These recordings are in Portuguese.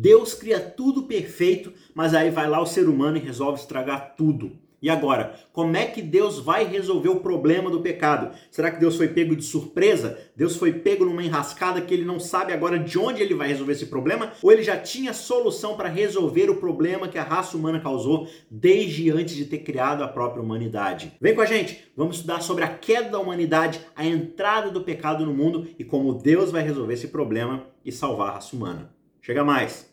Deus cria tudo perfeito, mas aí vai lá o ser humano e resolve estragar tudo. E agora, como é que Deus vai resolver o problema do pecado? Será que Deus foi pego de surpresa? Deus foi pego numa enrascada que ele não sabe agora de onde ele vai resolver esse problema? Ou ele já tinha solução para resolver o problema que a raça humana causou desde antes de ter criado a própria humanidade? Vem com a gente, vamos estudar sobre a queda da humanidade, a entrada do pecado no mundo e como Deus vai resolver esse problema e salvar a raça humana. Chega mais!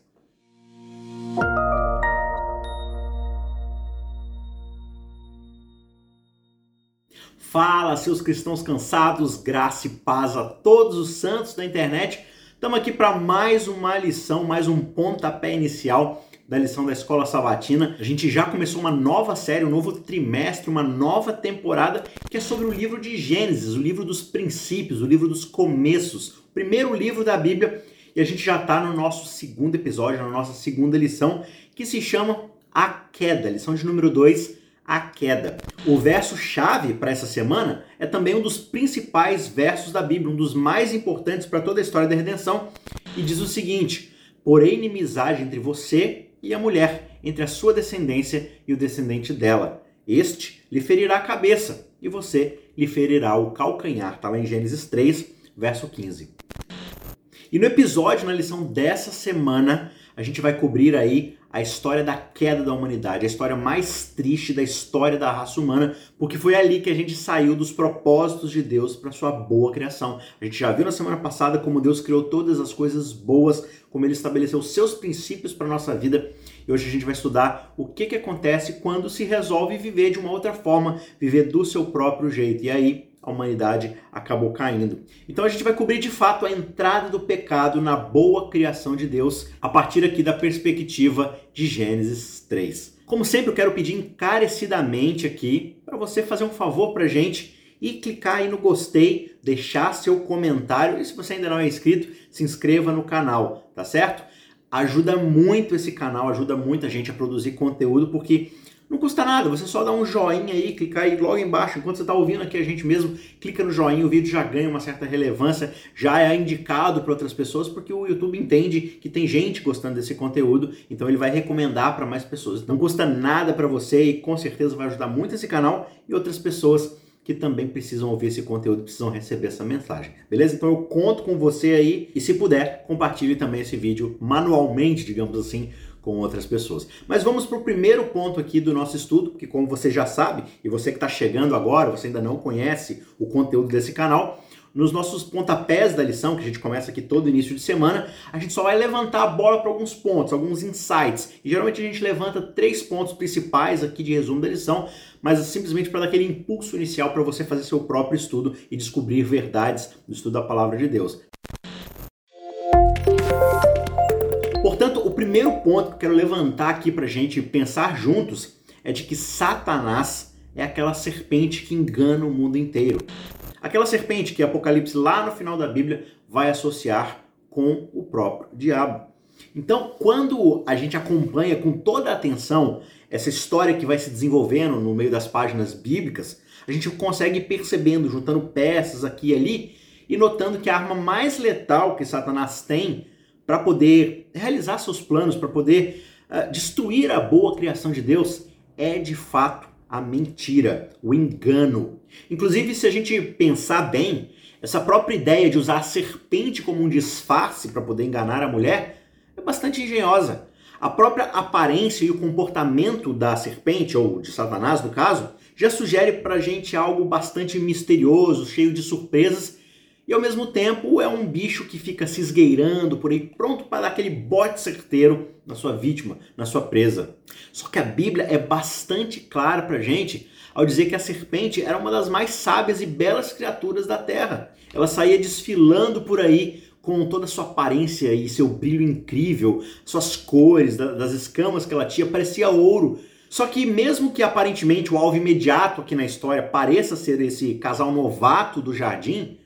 Fala, seus cristãos cansados, graça e paz a todos os santos da internet. Estamos aqui para mais uma lição, mais um pontapé inicial da lição da Escola Sabatina. A gente já começou uma nova série, um novo trimestre, uma nova temporada que é sobre o livro de Gênesis, o livro dos princípios, o livro dos começos, o primeiro livro da Bíblia. E a gente já está no nosso segundo episódio, na nossa segunda lição, que se chama A Queda, lição de número 2 a queda. O verso-chave para essa semana é também um dos principais versos da Bíblia, um dos mais importantes para toda a história da redenção, e diz o seguinte: Porém, inimizade entre você e a mulher, entre a sua descendência e o descendente dela. Este lhe ferirá a cabeça, e você lhe ferirá o calcanhar. Está lá em Gênesis 3, verso 15. E no episódio, na lição dessa semana, a gente vai cobrir aí a história da queda da humanidade, a história mais triste da história da raça humana, porque foi ali que a gente saiu dos propósitos de Deus para sua boa criação. A gente já viu na semana passada como Deus criou todas as coisas boas, como ele estabeleceu seus princípios para nossa vida. E hoje a gente vai estudar o que, que acontece quando se resolve viver de uma outra forma, viver do seu próprio jeito. E aí a humanidade acabou caindo. Então a gente vai cobrir de fato a entrada do pecado na boa criação de Deus a partir aqui da perspectiva de Gênesis 3. Como sempre, eu quero pedir encarecidamente aqui para você fazer um favor para gente e clicar aí no gostei, deixar seu comentário e se você ainda não é inscrito, se inscreva no canal, tá certo? Ajuda muito esse canal, ajuda muita gente a produzir conteúdo porque não custa nada, você só dá um joinha aí, clicar aí logo embaixo, enquanto você está ouvindo aqui a gente mesmo, clica no joinha, o vídeo já ganha uma certa relevância, já é indicado para outras pessoas, porque o YouTube entende que tem gente gostando desse conteúdo, então ele vai recomendar para mais pessoas. Não custa nada para você e com certeza vai ajudar muito esse canal e outras pessoas que também precisam ouvir esse conteúdo, precisam receber essa mensagem. Beleza? Então eu conto com você aí e se puder, compartilhe também esse vídeo manualmente, digamos assim, com outras pessoas. Mas vamos para o primeiro ponto aqui do nosso estudo, que como você já sabe, e você que está chegando agora, você ainda não conhece o conteúdo desse canal, nos nossos pontapés da lição, que a gente começa aqui todo início de semana, a gente só vai levantar a bola para alguns pontos, alguns insights. E geralmente a gente levanta três pontos principais aqui de resumo da lição, mas simplesmente para dar aquele impulso inicial para você fazer seu próprio estudo e descobrir verdades do estudo da palavra de Deus. Primeiro ponto que eu quero levantar aqui para a gente pensar juntos é de que Satanás é aquela serpente que engana o mundo inteiro. Aquela serpente que Apocalipse lá no final da Bíblia vai associar com o próprio diabo. Então, quando a gente acompanha com toda a atenção essa história que vai se desenvolvendo no meio das páginas bíblicas, a gente consegue ir percebendo, juntando peças aqui e ali e notando que a arma mais letal que Satanás tem para poder realizar seus planos, para poder uh, destruir a boa criação de Deus, é de fato a mentira, o engano. Inclusive, se a gente pensar bem, essa própria ideia de usar a serpente como um disfarce para poder enganar a mulher é bastante engenhosa. A própria aparência e o comportamento da serpente, ou de Satanás no caso, já sugere para a gente algo bastante misterioso, cheio de surpresas e ao mesmo tempo é um bicho que fica se esgueirando por aí, pronto para dar aquele bote certeiro na sua vítima, na sua presa. Só que a Bíblia é bastante clara para gente ao dizer que a serpente era uma das mais sábias e belas criaturas da terra. Ela saía desfilando por aí com toda a sua aparência e seu brilho incrível, suas cores, das escamas que ela tinha, parecia ouro. Só que mesmo que aparentemente o alvo imediato aqui na história pareça ser esse casal novato do jardim,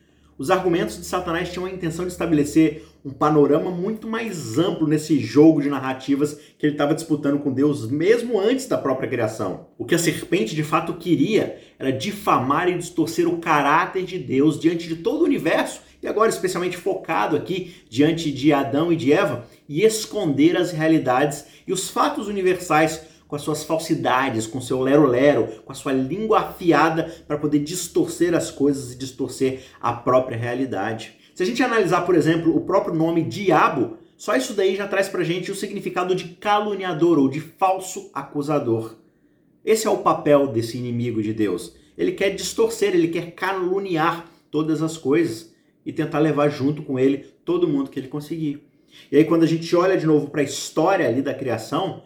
os argumentos de Satanás tinham a intenção de estabelecer um panorama muito mais amplo nesse jogo de narrativas que ele estava disputando com Deus mesmo antes da própria criação. O que a serpente de fato queria era difamar e distorcer o caráter de Deus diante de todo o universo e agora especialmente focado aqui diante de Adão e de Eva. e esconder as realidades e os fatos universais com as suas falsidades, com seu lero-lero, com a sua língua afiada para poder distorcer as coisas e distorcer a própria realidade. Se a gente analisar, por exemplo, o próprio nome diabo, só isso daí já traz pra gente o significado de caluniador ou de falso acusador. Esse é o papel desse inimigo de Deus. Ele quer distorcer, ele quer caluniar todas as coisas e tentar levar junto com ele todo mundo que ele conseguir. E aí quando a gente olha de novo para a história ali da criação,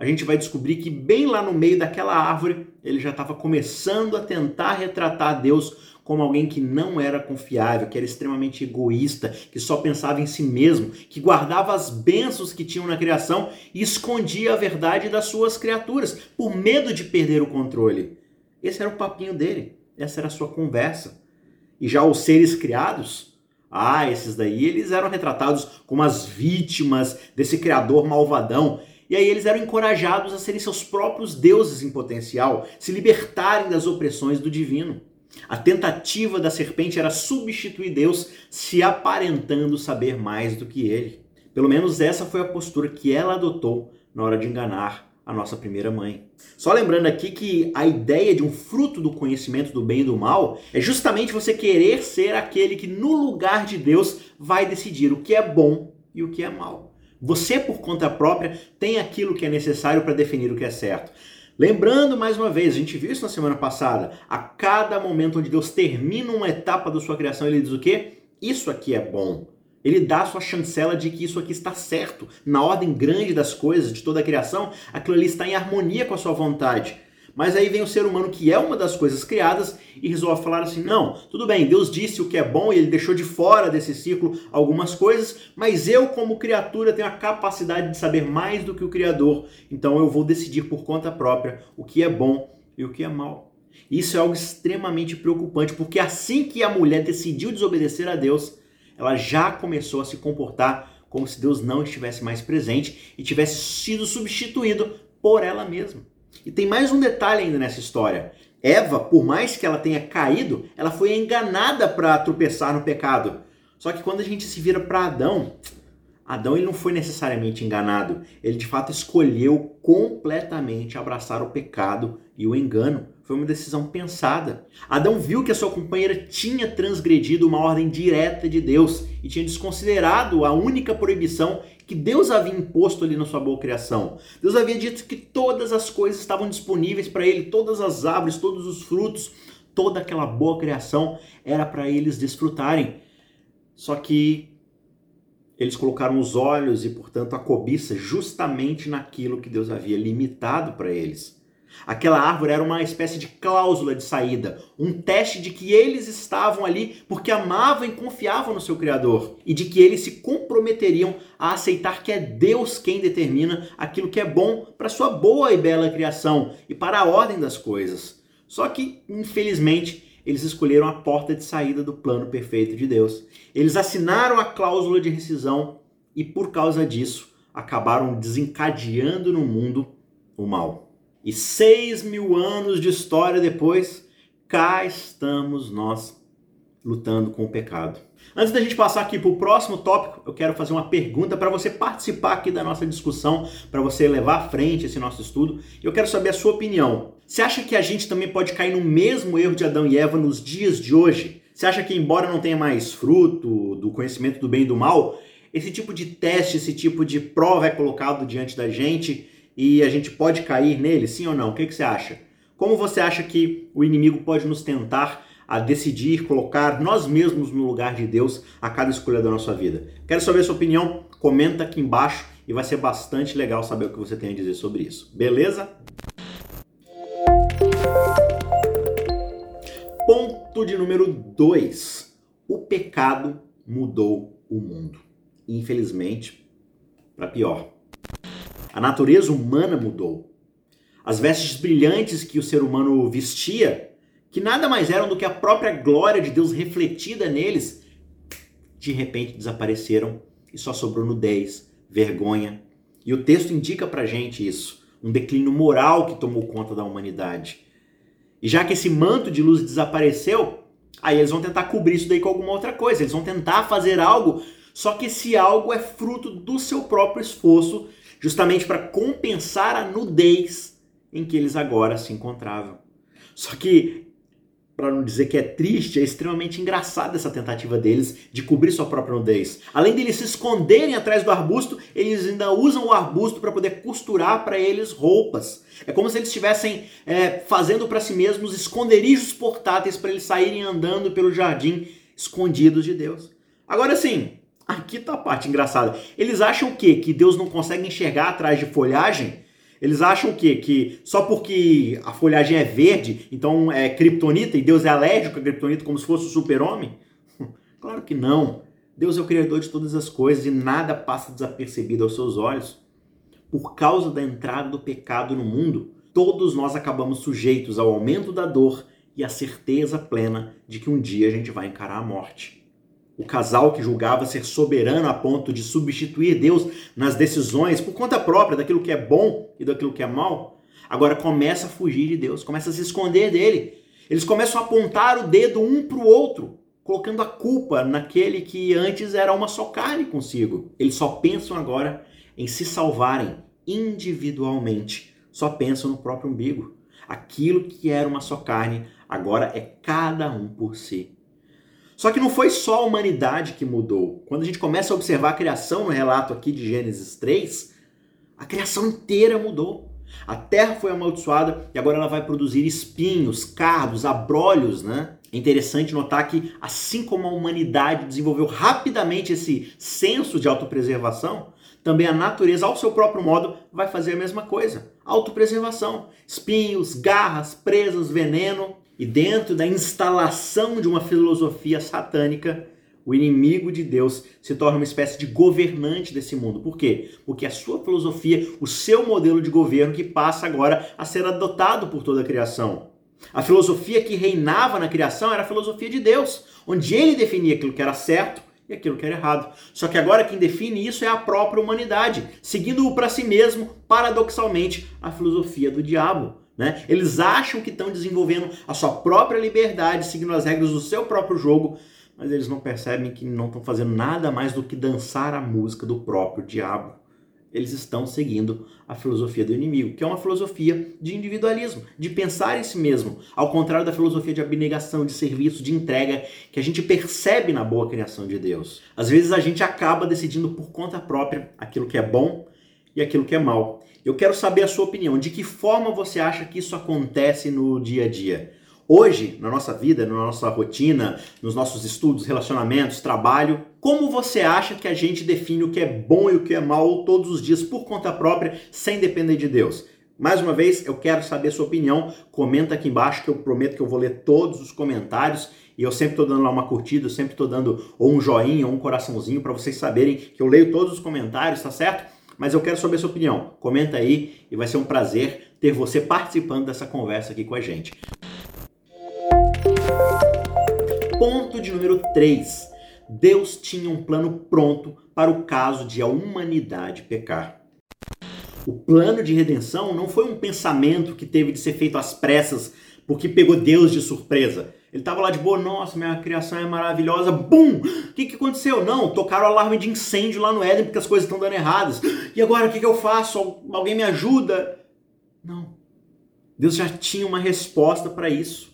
a gente vai descobrir que bem lá no meio daquela árvore, ele já estava começando a tentar retratar Deus como alguém que não era confiável, que era extremamente egoísta, que só pensava em si mesmo, que guardava as bênçãos que tinham na criação e escondia a verdade das suas criaturas, por medo de perder o controle. Esse era o papinho dele, essa era a sua conversa. E já os seres criados, ah, esses daí, eles eram retratados como as vítimas desse criador malvadão. E aí eles eram encorajados a serem seus próprios deuses em potencial, se libertarem das opressões do divino. A tentativa da serpente era substituir Deus, se aparentando saber mais do que ele. Pelo menos essa foi a postura que ela adotou na hora de enganar a nossa primeira mãe. Só lembrando aqui que a ideia de um fruto do conhecimento do bem e do mal é justamente você querer ser aquele que, no lugar de Deus, vai decidir o que é bom e o que é mal. Você, por conta própria, tem aquilo que é necessário para definir o que é certo. Lembrando mais uma vez, a gente viu isso na semana passada, a cada momento onde Deus termina uma etapa da sua criação, ele diz o quê? Isso aqui é bom. Ele dá sua chancela de que isso aqui está certo. Na ordem grande das coisas, de toda a criação, aquilo ali está em harmonia com a sua vontade. Mas aí vem o ser humano, que é uma das coisas criadas, e resolve falar assim: não, tudo bem, Deus disse o que é bom e ele deixou de fora desse ciclo algumas coisas, mas eu, como criatura, tenho a capacidade de saber mais do que o Criador, então eu vou decidir por conta própria o que é bom e o que é mal. Isso é algo extremamente preocupante, porque assim que a mulher decidiu desobedecer a Deus, ela já começou a se comportar como se Deus não estivesse mais presente e tivesse sido substituído por ela mesma. E tem mais um detalhe ainda nessa história. Eva, por mais que ela tenha caído, ela foi enganada para tropeçar no pecado. Só que quando a gente se vira para Adão, Adão ele não foi necessariamente enganado. Ele de fato escolheu completamente abraçar o pecado e o engano. Foi uma decisão pensada. Adão viu que a sua companheira tinha transgredido uma ordem direta de Deus e tinha desconsiderado a única proibição que Deus havia imposto ali na sua boa criação. Deus havia dito que todas as coisas estavam disponíveis para ele, todas as árvores, todos os frutos, toda aquela boa criação era para eles desfrutarem. Só que eles colocaram os olhos e, portanto, a cobiça justamente naquilo que Deus havia limitado para eles. Aquela árvore era uma espécie de cláusula de saída, um teste de que eles estavam ali porque amavam e confiavam no seu Criador e de que eles se comprometeriam a aceitar que é Deus quem determina aquilo que é bom para sua boa e bela criação e para a ordem das coisas. Só que, infelizmente, eles escolheram a porta de saída do plano perfeito de Deus. Eles assinaram a cláusula de rescisão e, por causa disso, acabaram desencadeando no mundo o mal. E seis mil anos de história depois, cá estamos nós lutando com o pecado. Antes da gente passar aqui para o próximo tópico, eu quero fazer uma pergunta para você participar aqui da nossa discussão, para você levar à frente esse nosso estudo. Eu quero saber a sua opinião. Você acha que a gente também pode cair no mesmo erro de Adão e Eva nos dias de hoje? Você acha que, embora não tenha mais fruto do conhecimento do bem e do mal, esse tipo de teste, esse tipo de prova é colocado diante da gente e a gente pode cair nele, sim ou não? O que, que você acha? Como você acha que o inimigo pode nos tentar a decidir colocar nós mesmos no lugar de Deus a cada escolha da nossa vida? Quero saber a sua opinião? Comenta aqui embaixo e vai ser bastante legal saber o que você tem a dizer sobre isso. Beleza? Ponto de número 2. O pecado mudou o mundo. Infelizmente, para pior. A natureza humana mudou. As vestes brilhantes que o ser humano vestia, que nada mais eram do que a própria glória de Deus refletida neles, de repente desapareceram e só sobrou nudez, vergonha. E o texto indica pra gente isso, um declínio moral que tomou conta da humanidade. E já que esse manto de luz desapareceu, aí eles vão tentar cobrir isso daí com alguma outra coisa, eles vão tentar fazer algo Só que esse algo é fruto do seu próprio esforço, justamente para compensar a nudez em que eles agora se encontravam. Só que para não dizer que é triste, é extremamente engraçada essa tentativa deles de cobrir sua própria nudez. Além de eles se esconderem atrás do arbusto, eles ainda usam o arbusto para poder costurar para eles roupas. É como se eles estivessem é, fazendo para si mesmos esconderijos portáteis para eles saírem andando pelo jardim escondidos de Deus. Agora sim, aqui está a parte engraçada. Eles acham o quê? Que Deus não consegue enxergar atrás de folhagem? Eles acham o quê? Que só porque a folhagem é verde, então é kryptonita e Deus é alérgico a kryptonita como se fosse o super-homem? Claro que não. Deus é o criador de todas as coisas e nada passa desapercebido aos seus olhos. Por causa da entrada do pecado no mundo, todos nós acabamos sujeitos ao aumento da dor e à certeza plena de que um dia a gente vai encarar a morte. O casal que julgava ser soberano a ponto de substituir Deus nas decisões por conta própria daquilo que é bom e daquilo que é mal, agora começa a fugir de Deus, começa a se esconder dele. Eles começam a apontar o dedo um para o outro, colocando a culpa naquele que antes era uma só carne consigo. Eles só pensam agora em se salvarem individualmente, só pensam no próprio umbigo. Aquilo que era uma só carne agora é cada um por si. Só que não foi só a humanidade que mudou. Quando a gente começa a observar a criação no relato aqui de Gênesis 3, a criação inteira mudou. A terra foi amaldiçoada e agora ela vai produzir espinhos, cardos, abrolhos, né? É interessante notar que, assim como a humanidade desenvolveu rapidamente esse senso de autopreservação, também a natureza, ao seu próprio modo, vai fazer a mesma coisa. Autopreservação. Espinhos, garras, presas, veneno. E dentro da instalação de uma filosofia satânica, o inimigo de Deus se torna uma espécie de governante desse mundo. Por quê? Porque a sua filosofia, o seu modelo de governo que passa agora a ser adotado por toda a criação. A filosofia que reinava na criação era a filosofia de Deus, onde ele definia aquilo que era certo e aquilo que era errado. Só que agora quem define isso é a própria humanidade, seguindo para si mesmo, paradoxalmente, a filosofia do diabo. Né? Eles acham que estão desenvolvendo a sua própria liberdade, seguindo as regras do seu próprio jogo, mas eles não percebem que não estão fazendo nada mais do que dançar a música do próprio diabo. Eles estão seguindo a filosofia do inimigo, que é uma filosofia de individualismo, de pensar em si mesmo, ao contrário da filosofia de abnegação, de serviço, de entrega, que a gente percebe na boa criação de Deus. Às vezes a gente acaba decidindo por conta própria aquilo que é bom e aquilo que é mal. Eu quero saber a sua opinião. De que forma você acha que isso acontece no dia a dia? Hoje, na nossa vida, na nossa rotina, nos nossos estudos, relacionamentos, trabalho, como você acha que a gente define o que é bom e o que é mal todos os dias por conta própria, sem depender de Deus? Mais uma vez, eu quero saber a sua opinião. Comenta aqui embaixo que eu prometo que eu vou ler todos os comentários e eu sempre estou dando lá uma curtida, eu sempre estou dando ou um joinha ou um coraçãozinho para vocês saberem que eu leio todos os comentários, tá certo? Mas eu quero saber sua opinião. Comenta aí e vai ser um prazer ter você participando dessa conversa aqui com a gente. Ponto de número 3. Deus tinha um plano pronto para o caso de a humanidade pecar. O plano de redenção não foi um pensamento que teve de ser feito às pressas porque pegou Deus de surpresa. Ele estava lá de boa, nossa, minha criação é maravilhosa, bum! O que, que aconteceu? Não, tocaram o alarme de incêndio lá no Éden porque as coisas estão dando erradas. E agora o que, que eu faço? Alguém me ajuda? Não. Deus já tinha uma resposta para isso.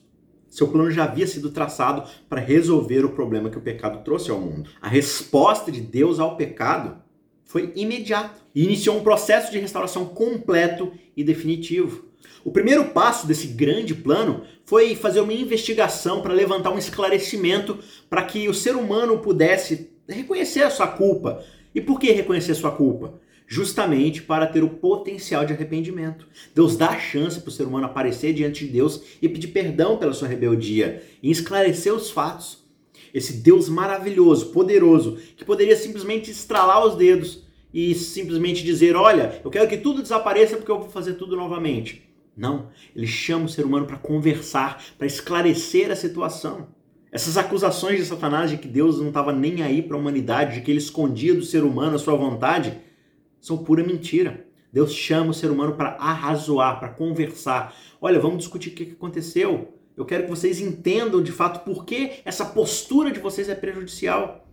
Seu plano já havia sido traçado para resolver o problema que o pecado trouxe ao mundo. A resposta de Deus ao pecado foi imediata e iniciou um processo de restauração completo e definitivo. O primeiro passo desse grande plano foi fazer uma investigação para levantar um esclarecimento para que o ser humano pudesse reconhecer a sua culpa. E por que reconhecer a sua culpa? Justamente para ter o potencial de arrependimento. Deus dá a chance para o ser humano aparecer diante de Deus e pedir perdão pela sua rebeldia e esclarecer os fatos. Esse Deus maravilhoso, poderoso, que poderia simplesmente estralar os dedos e simplesmente dizer: Olha, eu quero que tudo desapareça porque eu vou fazer tudo novamente. Não, ele chama o ser humano para conversar, para esclarecer a situação. Essas acusações de Satanás de que Deus não estava nem aí para a humanidade, de que ele escondia do ser humano a sua vontade, são pura mentira. Deus chama o ser humano para arrazoar, para conversar. Olha, vamos discutir o que aconteceu. Eu quero que vocês entendam de fato por que essa postura de vocês é prejudicial.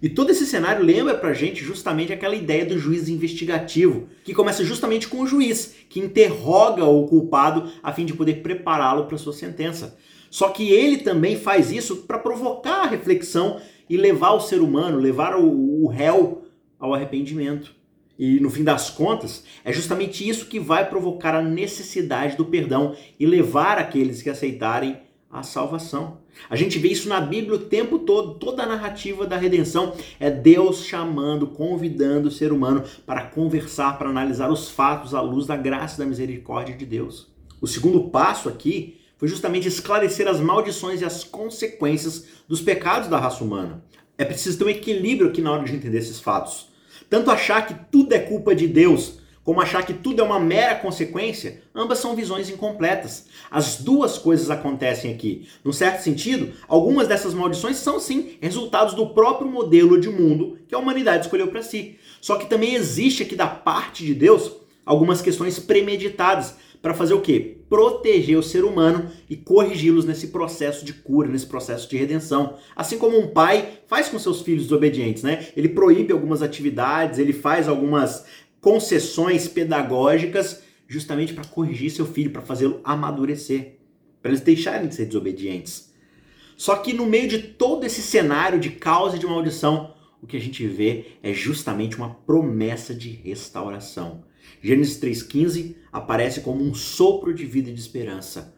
E todo esse cenário lembra pra gente justamente aquela ideia do juiz investigativo, que começa justamente com o juiz, que interroga o culpado a fim de poder prepará-lo para sua sentença. Só que ele também faz isso para provocar a reflexão e levar o ser humano, levar o, o réu ao arrependimento. E no fim das contas, é justamente isso que vai provocar a necessidade do perdão e levar aqueles que aceitarem a salvação. A gente vê isso na Bíblia o tempo todo, toda a narrativa da redenção é Deus chamando, convidando o ser humano para conversar, para analisar os fatos à luz da graça e da misericórdia de Deus. O segundo passo aqui foi justamente esclarecer as maldições e as consequências dos pecados da raça humana. É preciso ter um equilíbrio aqui na hora de entender esses fatos. Tanto achar que tudo é culpa de Deus, como achar que tudo é uma mera consequência, ambas são visões incompletas. As duas coisas acontecem aqui. Num certo sentido, algumas dessas maldições são sim resultados do próprio modelo de mundo que a humanidade escolheu para si. Só que também existe aqui da parte de Deus algumas questões premeditadas para fazer o quê? Proteger o ser humano e corrigi-los nesse processo de cura, nesse processo de redenção. Assim como um pai faz com seus filhos desobedientes, né? Ele proíbe algumas atividades, ele faz algumas concessões pedagógicas justamente para corrigir seu filho, para fazê-lo amadurecer, para eles deixarem de ser desobedientes. Só que no meio de todo esse cenário de causa e de maldição, o que a gente vê é justamente uma promessa de restauração. Gênesis 3,15 aparece como um sopro de vida e de esperança.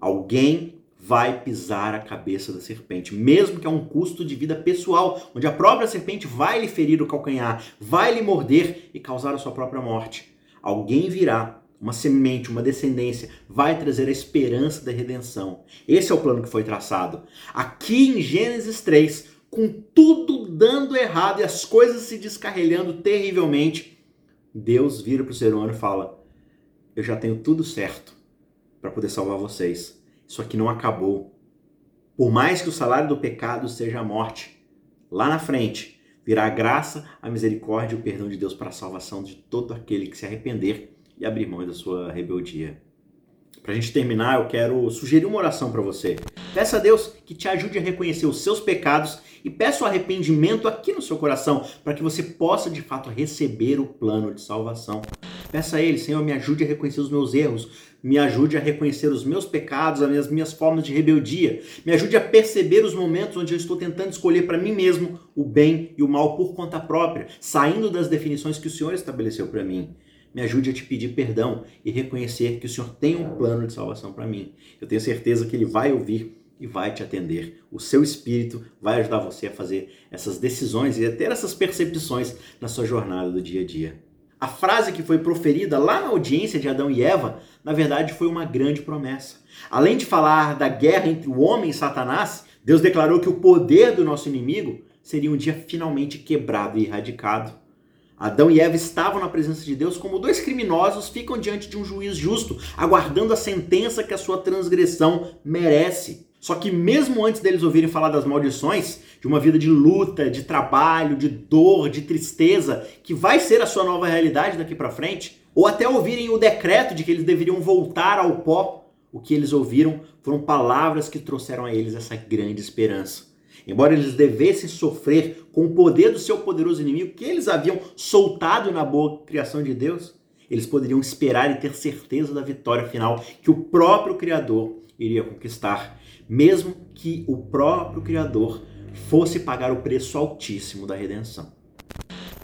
Alguém vai pisar a cabeça da serpente, mesmo que a um custo de vida pessoal, onde a própria serpente vai lhe ferir o calcanhar, vai lhe morder e causar a sua própria morte. Alguém virá, uma semente, uma descendência, vai trazer a esperança da redenção. Esse é o plano que foi traçado. Aqui em Gênesis 3, com tudo dando errado e as coisas se descarrilhando terrivelmente, Deus vira para o ser humano e fala: Eu já tenho tudo certo para poder salvar vocês. Isso aqui não acabou. Por mais que o salário do pecado seja a morte, lá na frente virá a graça, a misericórdia e o perdão de Deus para a salvação de todo aquele que se arrepender e abrir mão da sua rebeldia. Para a gente terminar, eu quero sugerir uma oração para você. Peça a Deus que te ajude a reconhecer os seus pecados e peça o arrependimento aqui no seu coração, para que você possa de fato receber o plano de salvação. Peça a Ele, Senhor, me ajude a reconhecer os meus erros, me ajude a reconhecer os meus pecados, as minhas, minhas formas de rebeldia, me ajude a perceber os momentos onde eu estou tentando escolher para mim mesmo o bem e o mal por conta própria, saindo das definições que o Senhor estabeleceu para mim me ajude a te pedir perdão e reconhecer que o Senhor tem um plano de salvação para mim. Eu tenho certeza que Ele vai ouvir e vai te atender. O seu Espírito vai ajudar você a fazer essas decisões e a ter essas percepções na sua jornada do dia a dia. A frase que foi proferida lá na audiência de Adão e Eva, na verdade, foi uma grande promessa. Além de falar da guerra entre o homem e Satanás, Deus declarou que o poder do nosso inimigo seria um dia finalmente quebrado e erradicado. Adão e Eva estavam na presença de Deus como dois criminosos ficam diante de um juiz justo, aguardando a sentença que a sua transgressão merece. Só que mesmo antes deles ouvirem falar das maldições, de uma vida de luta, de trabalho, de dor, de tristeza, que vai ser a sua nova realidade daqui para frente, ou até ouvirem o decreto de que eles deveriam voltar ao pó, o que eles ouviram foram palavras que trouxeram a eles essa grande esperança. Embora eles devessem sofrer com o poder do seu poderoso inimigo que eles haviam soltado na boa criação de Deus, eles poderiam esperar e ter certeza da vitória final que o próprio Criador iria conquistar, mesmo que o próprio Criador fosse pagar o preço altíssimo da redenção.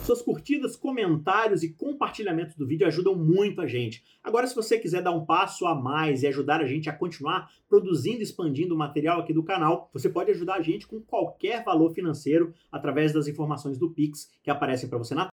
Suas curtidas, comentários e compartilhamentos do vídeo ajudam muito a gente. Agora, se você quiser dar um passo a mais e ajudar a gente a continuar produzindo e expandindo o material aqui do canal, você pode ajudar a gente com qualquer valor financeiro através das informações do Pix que aparecem para você na